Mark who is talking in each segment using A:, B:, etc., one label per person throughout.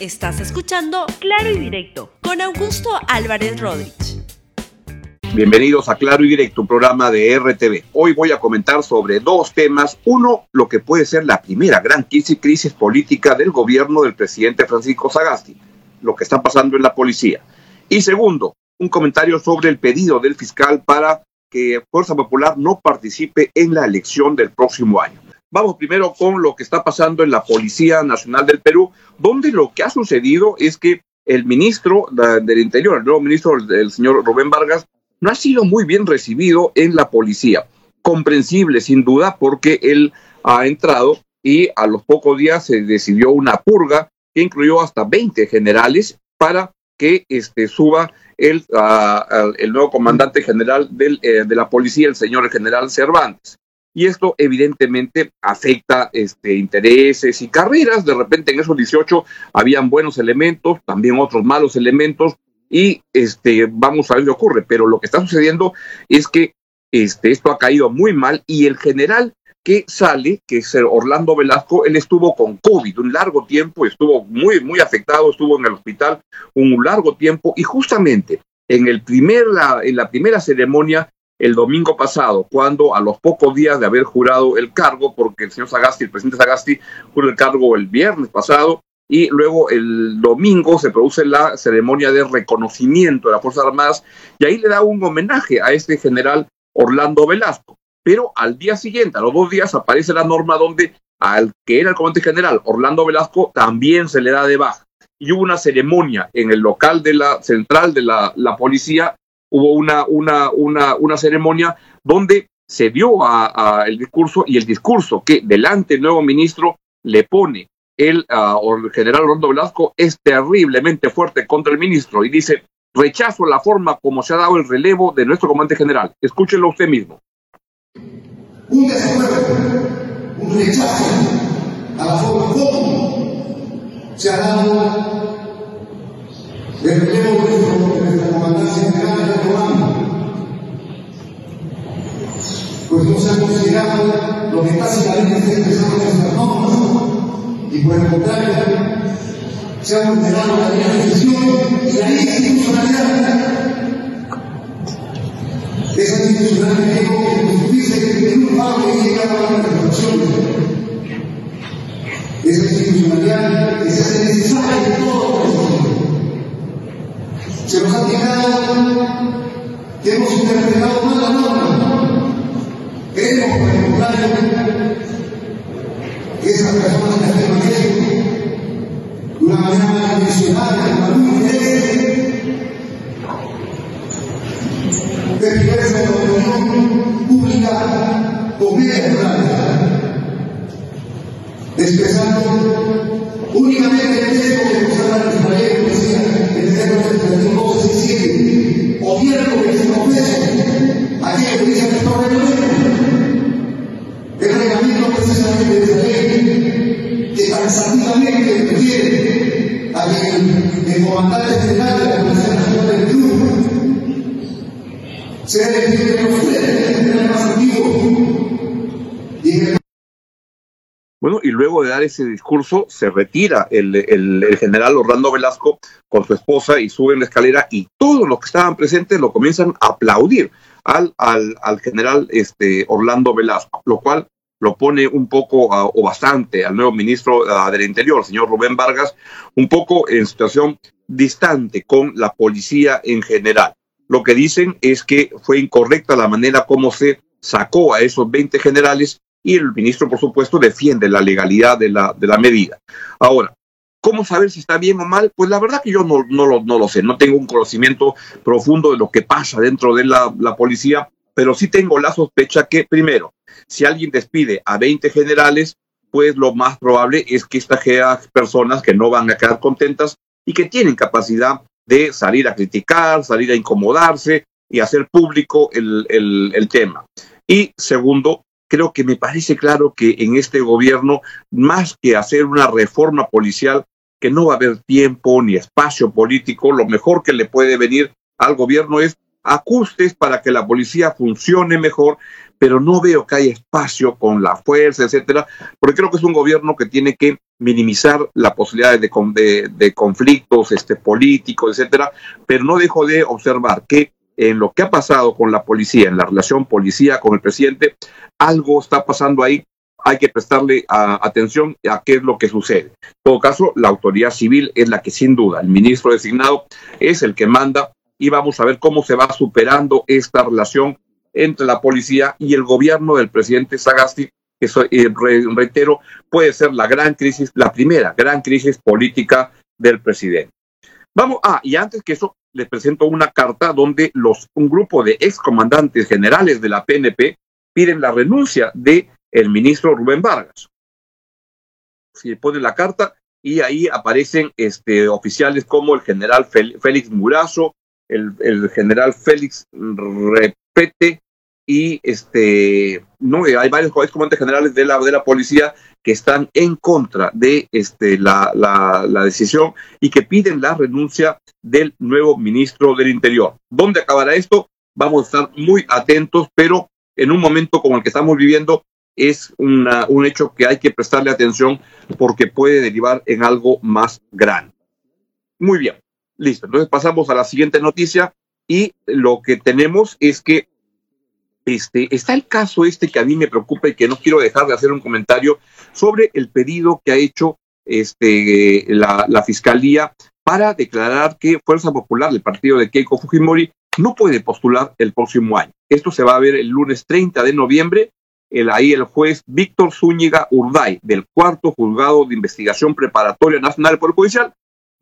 A: Estás escuchando Claro y Directo con Augusto Álvarez Rodríguez.
B: Bienvenidos a Claro y Directo, un programa de RTV. Hoy voy a comentar sobre dos temas. Uno, lo que puede ser la primera gran crisis, crisis política del gobierno del presidente Francisco Sagasti, lo que está pasando en la policía. Y segundo, un comentario sobre el pedido del fiscal para que Fuerza Popular no participe en la elección del próximo año. Vamos primero con lo que está pasando en la Policía Nacional del Perú, donde lo que ha sucedido es que el ministro del Interior, el nuevo ministro, el señor Rubén Vargas, no ha sido muy bien recibido en la policía. Comprensible, sin duda, porque él ha entrado y a los pocos días se decidió una purga que incluyó hasta 20 generales para que este, suba el, el nuevo comandante general del, eh, de la policía, el señor general Cervantes y esto evidentemente afecta este, intereses y carreras. De repente en esos 18 habían buenos elementos, también otros malos elementos y este, vamos a ver qué ocurre. Pero lo que está sucediendo es que este, esto ha caído muy mal y el general que sale, que es Orlando Velasco, él estuvo con COVID un largo tiempo, estuvo muy, muy afectado, estuvo en el hospital un largo tiempo y justamente en, el primer, en la primera ceremonia el domingo pasado, cuando a los pocos días de haber jurado el cargo, porque el señor Sagasti, el presidente Sagasti, juró el cargo el viernes pasado, y luego el domingo se produce la ceremonia de reconocimiento de las Fuerzas Armadas, y ahí le da un homenaje a este general Orlando Velasco. Pero al día siguiente, a los dos días, aparece la norma donde al que era el comandante general, Orlando Velasco, también se le da de baja. Y hubo una ceremonia en el local de la central de la, la policía hubo una, una, una, una ceremonia donde se dio a, el discurso y el discurso que delante el nuevo ministro le pone el, el general Rondo Velasco es terriblemente fuerte contra el ministro y dice, rechazo la forma como se ha dado el relevo de nuestro comandante general. Escúchenlo usted mismo.
C: Un desacuerdo, un rechazo a la forma como se ha dado el relevo de nuestra comandancia considerado lo que básicamente está expresado en nuestras normas y por el contrario se ha vulnerado la decisión y la institucionalidad. Esa institucionalidad que dice que el Perú va a llegar a la reflexión. Esa institucionalidad que se hace necesaria en todo se nos ha quejado que hemos interpretado mal la norma. Creemos, el contrario, esas personas que afirman eso de una manera de una diferente, de la opinión pública expresando únicamente el tiempo que ha dado el decía, el decreto gobierno que se ofrece aquello que nuestro.
B: Bueno, y luego de dar ese discurso, se retira el, el, general Orlando Velasco con su esposa y sube en la escalera y todos los que estaban presentes lo comienzan a aplaudir al, al, al general este, Orlando Velasco, lo cual lo pone un poco o bastante al nuevo ministro del Interior, señor Rubén Vargas, un poco en situación distante con la policía en general. Lo que dicen es que fue incorrecta la manera como se sacó a esos 20 generales y el ministro, por supuesto, defiende la legalidad de la, de la medida. Ahora, ¿Cómo saber si está bien o mal? Pues la verdad que yo no, no, lo, no lo sé, no tengo un conocimiento profundo de lo que pasa dentro de la, la, policía, pero sí tengo la sospecha que, primero, si alguien despide a 20 generales, pues lo más probable es que estas personas que no van a quedar contentas y que tienen capacidad de salir a criticar, salir a incomodarse y hacer público el, el, el tema. Y segundo, creo que me parece claro que en este gobierno, más que hacer una reforma policial, que no va a haber tiempo ni espacio político, lo mejor que le puede venir al gobierno es ajustes para que la policía funcione mejor, pero no veo que haya espacio con la fuerza, etcétera, porque creo que es un gobierno que tiene que minimizar la posibilidad de, de, conflictos este, políticos, etcétera, pero no dejo de observar que en lo que ha pasado con la policía, en la relación policía con el presidente, algo está pasando ahí. Hay que prestarle atención a qué es lo que sucede. En todo caso, la autoridad civil es la que sin duda, el ministro designado es el que manda y vamos a ver cómo se va superando esta relación entre la policía y el gobierno del presidente Sagasti, que eh, reitero, puede ser la gran crisis, la primera gran crisis política del presidente. Vamos, ah, y antes que eso, les presento una carta donde los, un grupo de excomandantes generales de la PNP piden la renuncia de el ministro Rubén Vargas. Si pone la carta y ahí aparecen este, oficiales como el general Félix Murazo, el, general Félix Repete y este no hay varios comandantes generales de la de la policía que están en contra de este la, la, la, decisión y que piden la renuncia del nuevo ministro del Interior. ¿Dónde acabará esto? Vamos a estar muy atentos, pero en un momento como el que estamos viviendo es una, un hecho que hay que prestarle atención porque puede derivar en algo más grande. Muy bien, listo. Entonces pasamos a la siguiente noticia y lo que tenemos es que este, está el caso este que a mí me preocupa y que no quiero dejar de hacer un comentario sobre el pedido que ha hecho este, la, fiscalía para declarar que Fuerza Popular del partido de Keiko Fujimori no puede postular el próximo año. Esto se va a ver el lunes 30 de noviembre. El, ahí el juez Víctor Zúñiga Urday, del cuarto juzgado de investigación preparatoria nacional Poder Judicial,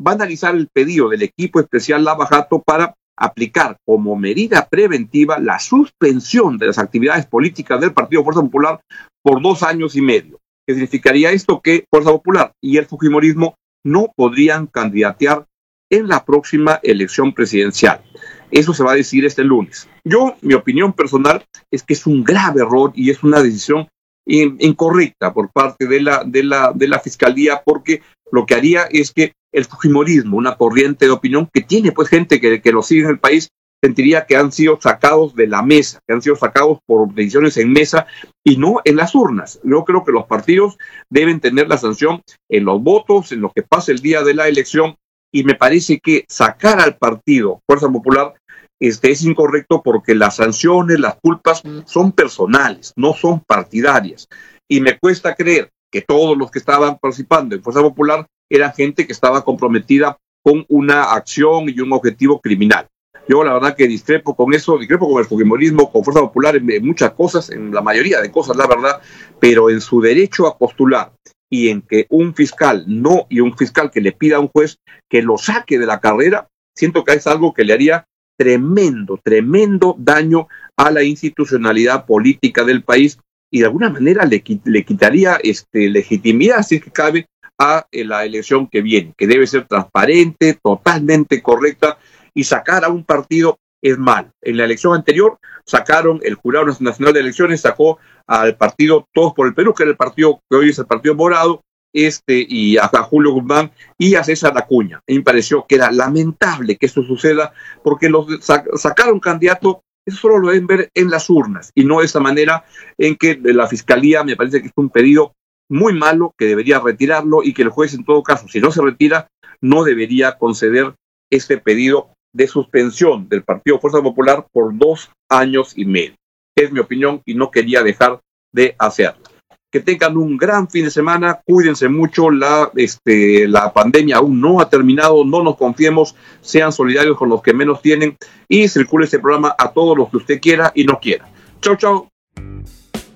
B: va a analizar el pedido del equipo especial Lavajato para aplicar como medida preventiva la suspensión de las actividades políticas del Partido Fuerza Popular por dos años y medio. ¿Qué significaría esto? Que Fuerza Popular y el Fujimorismo no podrían candidatear en la próxima elección presidencial. Eso se va a decir este lunes. Yo, mi opinión personal es que es un grave error y es una decisión incorrecta por parte de la, de la, de la Fiscalía porque lo que haría es que el Fujimorismo, una corriente de opinión que tiene pues gente que, que lo sigue en el país, sentiría que han sido sacados de la mesa, que han sido sacados por decisiones en mesa y no en las urnas. Yo creo que los partidos deben tener la sanción en los votos, en lo que pasa el día de la elección, y me parece que sacar al partido Fuerza Popular este, es incorrecto porque las sanciones, las culpas son personales, no son partidarias. Y me cuesta creer que todos los que estaban participando en Fuerza Popular era gente que estaba comprometida con una acción y un objetivo criminal. Yo la verdad que discrepo con eso, discrepo con el fujimorismo, con Fuerza Popular en muchas cosas, en la mayoría de cosas, la verdad, pero en su derecho a postular y en que un fiscal no y un fiscal que le pida a un juez que lo saque de la carrera, siento que es algo que le haría tremendo, tremendo daño a la institucionalidad política del país y de alguna manera le, le quitaría este, legitimidad, si es que cabe, a eh, la elección que viene, que debe ser transparente, totalmente correcta, y sacar a un partido es mal. En la elección anterior sacaron, el Jurado Nacional de Elecciones sacó al partido Todos por el Perú, que era el partido que hoy es el Partido Morado, este, y a, Julio Guzmán y a César Acuña. Mí me pareció que era lamentable que esto suceda porque los sacaron candidato, eso solo lo deben ver en las urnas y no de esa manera en que la fiscalía me parece que es un pedido muy malo, que debería retirarlo y que el juez en todo caso, si no se retira, no debería conceder este pedido de suspensión del Partido Fuerza Popular por dos años y medio. Es mi opinión y no quería dejar de hacerlo. Que tengan un gran fin de semana, cuídense mucho, la, este, la pandemia aún no ha terminado, no nos confiemos, sean solidarios con los que menos tienen y circule este programa a todos los que usted quiera y no quiera. Chau, chau.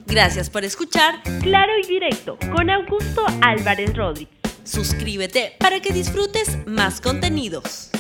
A: Gracias por escuchar Claro y Directo con Augusto Álvarez Rodríguez. Suscríbete para que disfrutes más contenidos.